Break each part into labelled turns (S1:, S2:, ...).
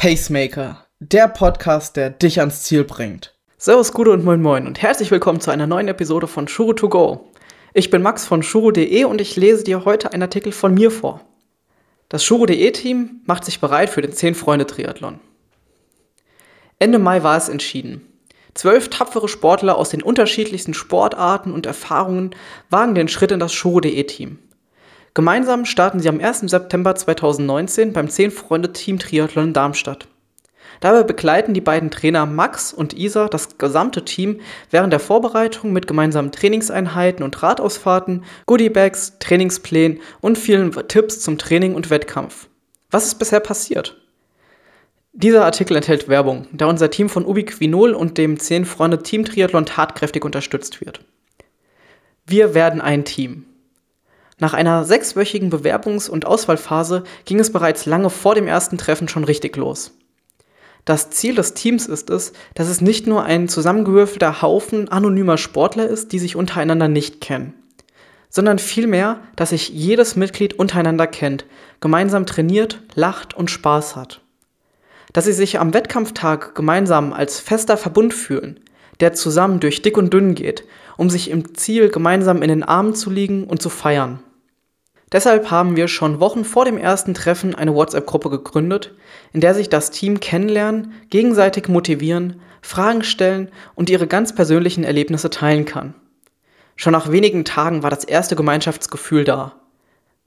S1: Pacemaker, der Podcast, der dich ans Ziel bringt.
S2: Servus, Gude und Moin Moin und herzlich willkommen zu einer neuen Episode von Shuro to Go. Ich bin Max von Shuro.de und ich lese dir heute einen Artikel von mir vor. Das Shuro.de Team macht sich bereit für den 10-Freunde-Triathlon. Ende Mai war es entschieden. Zwölf tapfere Sportler aus den unterschiedlichsten Sportarten und Erfahrungen wagen den Schritt in das Shuro.de Team. Gemeinsam starten sie am 1. September 2019 beim 10-Freunde-Team Triathlon in Darmstadt. Dabei begleiten die beiden Trainer Max und Isa das gesamte Team während der Vorbereitung mit gemeinsamen Trainingseinheiten und Radausfahrten, Goodiebags, Trainingsplänen und vielen Tipps zum Training und Wettkampf. Was ist bisher passiert? Dieser Artikel enthält Werbung, da unser Team von Ubiquinol und dem 10-Freunde Team Triathlon tatkräftig unterstützt wird. Wir werden ein Team. Nach einer sechswöchigen Bewerbungs- und Auswahlphase ging es bereits lange vor dem ersten Treffen schon richtig los. Das Ziel des Teams ist es, dass es nicht nur ein zusammengewürfelter Haufen anonymer Sportler ist, die sich untereinander nicht kennen, sondern vielmehr, dass sich jedes Mitglied untereinander kennt, gemeinsam trainiert, lacht und Spaß hat. Dass sie sich am Wettkampftag gemeinsam als fester Verbund fühlen, der zusammen durch dick und dünn geht, um sich im Ziel gemeinsam in den Armen zu liegen und zu feiern. Deshalb haben wir schon Wochen vor dem ersten Treffen eine WhatsApp-Gruppe gegründet, in der sich das Team kennenlernen, gegenseitig motivieren, Fragen stellen und ihre ganz persönlichen Erlebnisse teilen kann. Schon nach wenigen Tagen war das erste Gemeinschaftsgefühl da.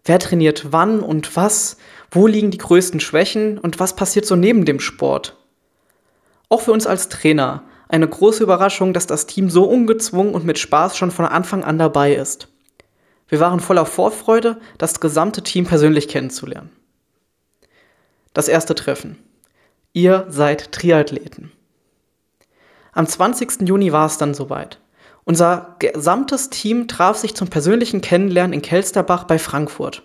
S2: Wer trainiert wann und was? Wo liegen die größten Schwächen und was passiert so neben dem Sport? Auch für uns als Trainer eine große Überraschung, dass das Team so ungezwungen und mit Spaß schon von Anfang an dabei ist. Wir waren voller Vorfreude, das gesamte Team persönlich kennenzulernen. Das erste Treffen. Ihr seid Triathleten. Am 20. Juni war es dann soweit. Unser gesamtes Team traf sich zum persönlichen Kennenlernen in Kelsterbach bei Frankfurt.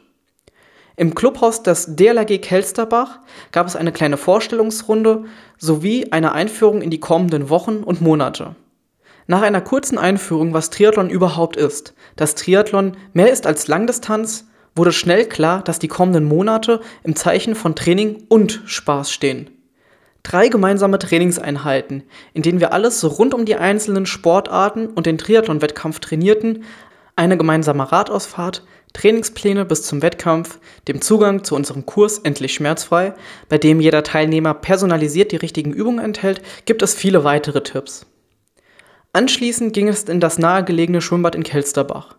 S2: Im Clubhaus des DLRG Kelsterbach gab es eine kleine Vorstellungsrunde sowie eine Einführung in die kommenden Wochen und Monate. Nach einer kurzen Einführung, was Triathlon überhaupt ist, dass Triathlon mehr ist als Langdistanz, wurde schnell klar, dass die kommenden Monate im Zeichen von Training und Spaß stehen. Drei gemeinsame Trainingseinheiten, in denen wir alles rund um die einzelnen Sportarten und den Triathlon-Wettkampf trainierten, eine gemeinsame Radausfahrt, Trainingspläne bis zum Wettkampf, dem Zugang zu unserem Kurs Endlich Schmerzfrei, bei dem jeder Teilnehmer personalisiert die richtigen Übungen enthält, gibt es viele weitere Tipps. Anschließend ging es in das nahegelegene Schwimmbad in Kelsterbach.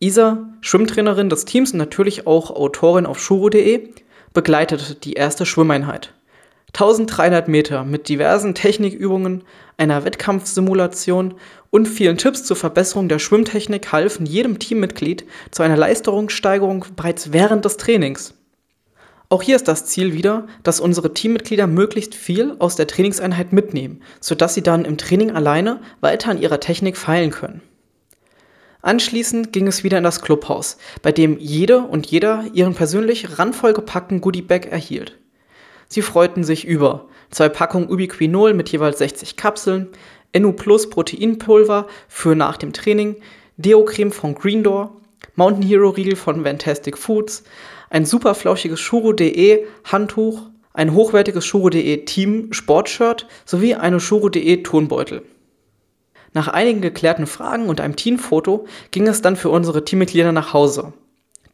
S2: Isa, Schwimmtrainerin des Teams und natürlich auch Autorin auf shuro.de, begleitete die erste Schwimmeinheit. 1300 Meter mit diversen Technikübungen, einer Wettkampfsimulation und vielen Tipps zur Verbesserung der Schwimmtechnik halfen jedem Teammitglied zu einer Leistungssteigerung bereits während des Trainings. Auch hier ist das Ziel wieder, dass unsere Teammitglieder möglichst viel aus der Trainingseinheit mitnehmen, sodass sie dann im Training alleine weiter an ihrer Technik feilen können. Anschließend ging es wieder in das Clubhaus, bei dem jede und jeder ihren persönlich randvoll gepackten Goodiebag erhielt. Sie freuten sich über zwei Packungen Ubiquinol mit jeweils 60 Kapseln, NU Plus Proteinpulver für nach dem Training, Deo-Creme von Green Door, Mountain Hero Riegel von Fantastic Foods, ein super flauschiges Shuro.de Handtuch, ein hochwertiges Shuro.de Team Sportshirt sowie eine Shuro.de Turnbeutel. Nach einigen geklärten Fragen und einem Teamfoto ging es dann für unsere Teammitglieder nach Hause.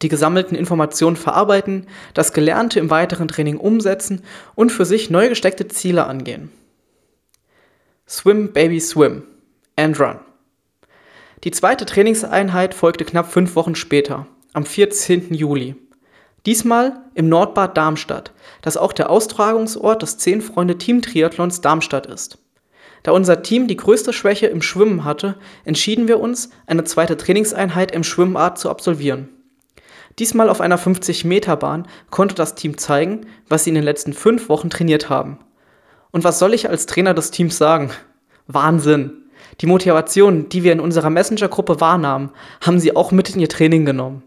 S2: Die gesammelten Informationen verarbeiten, das Gelernte im weiteren Training umsetzen und für sich neu gesteckte Ziele angehen. Swim Baby Swim and Run. Die zweite Trainingseinheit folgte knapp fünf Wochen später, am 14. Juli. Diesmal im Nordbad Darmstadt, das auch der Austragungsort des 10 Freunde Team Triathlons Darmstadt ist. Da unser Team die größte Schwäche im Schwimmen hatte, entschieden wir uns, eine zweite Trainingseinheit im Schwimmart zu absolvieren. Diesmal auf einer 50-Meter-Bahn konnte das Team zeigen, was sie in den letzten fünf Wochen trainiert haben. Und was soll ich als Trainer des Teams sagen? Wahnsinn! Die Motivation, die wir in unserer Messenger-Gruppe wahrnahmen, haben sie auch mit in ihr Training genommen.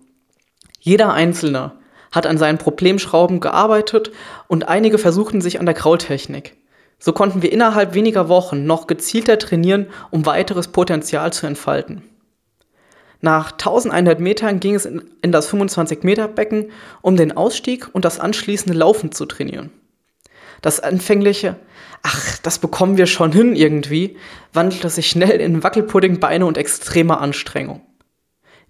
S2: Jeder Einzelne, hat an seinen Problemschrauben gearbeitet und einige versuchten sich an der Kraultechnik. So konnten wir innerhalb weniger Wochen noch gezielter trainieren, um weiteres Potenzial zu entfalten. Nach 1100 Metern ging es in, das 25 Meter Becken, um den Ausstieg und das anschließende Laufen zu trainieren. Das anfängliche, ach, das bekommen wir schon hin irgendwie, wandelte sich schnell in Wackelpuddingbeine und extreme Anstrengung.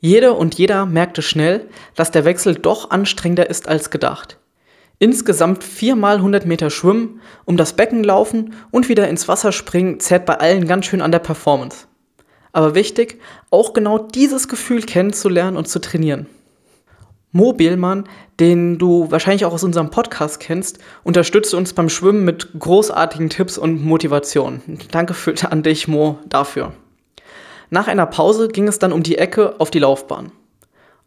S2: Jede und jeder merkte schnell, dass der Wechsel doch anstrengender ist als gedacht. Insgesamt viermal 100 Meter schwimmen, um das Becken laufen und wieder ins Wasser springen zerrt bei allen ganz schön an der Performance. Aber wichtig, auch genau dieses Gefühl kennenzulernen und zu trainieren. Mo Bielmann, den du wahrscheinlich auch aus unserem Podcast kennst, unterstützt uns beim Schwimmen mit großartigen Tipps und Motivation. Danke für, an dich, Mo, dafür. Nach einer Pause ging es dann um die Ecke auf die Laufbahn.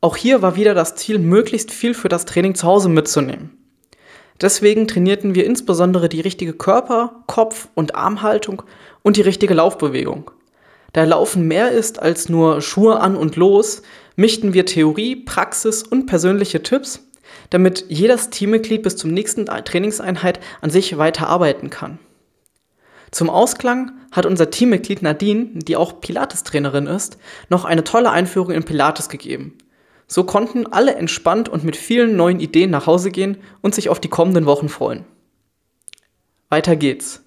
S2: Auch hier war wieder das Ziel, möglichst viel für das Training zu Hause mitzunehmen. Deswegen trainierten wir insbesondere die richtige Körper-, Kopf- und Armhaltung und die richtige Laufbewegung. Da Laufen mehr ist als nur Schuhe an und los, mischten wir Theorie, Praxis und persönliche Tipps, damit jedes Teammitglied bis zum nächsten Trainingseinheit an sich weiter arbeiten kann. Zum Ausklang hat unser Teammitglied Nadine, die auch Pilates-Trainerin ist, noch eine tolle Einführung in Pilates gegeben. So konnten alle entspannt und mit vielen neuen Ideen nach Hause gehen und sich auf die kommenden Wochen freuen. Weiter geht's.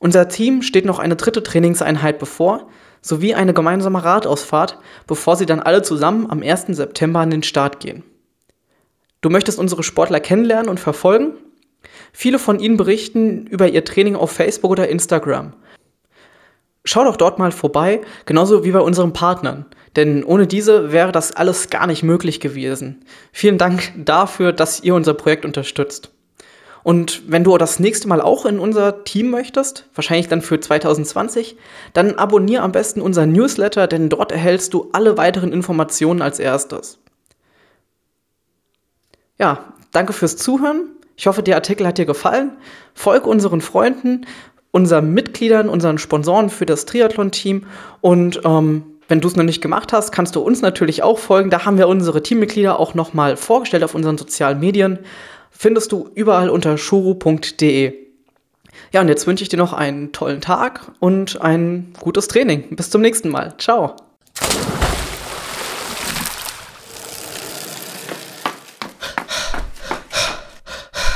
S2: Unser Team steht noch eine dritte Trainingseinheit bevor, sowie eine gemeinsame Radausfahrt, bevor sie dann alle zusammen am 1. September an den Start gehen. Du möchtest unsere Sportler kennenlernen und verfolgen? Viele von ihnen berichten über ihr Training auf Facebook oder Instagram. Schau doch dort mal vorbei, genauso wie bei unseren Partnern, denn ohne diese wäre das alles gar nicht möglich gewesen. Vielen Dank dafür, dass ihr unser Projekt unterstützt. Und wenn du das nächste Mal auch in unser Team möchtest, wahrscheinlich dann für 2020, dann abonniere am besten unseren Newsletter, denn dort erhältst du alle weiteren Informationen als erstes. Ja, danke fürs Zuhören. Ich hoffe, der Artikel hat dir gefallen. Folge unseren Freunden, unseren Mitgliedern, unseren Sponsoren für das Triathlon-Team und ähm, wenn du es noch nicht gemacht hast, kannst du uns natürlich auch folgen. Da haben wir unsere Teammitglieder auch nochmal vorgestellt auf unseren sozialen Medien findest du überall unter shuru.de. Ja, und jetzt wünsche ich dir noch einen tollen Tag und ein gutes Training. Bis zum nächsten Mal. Ciao.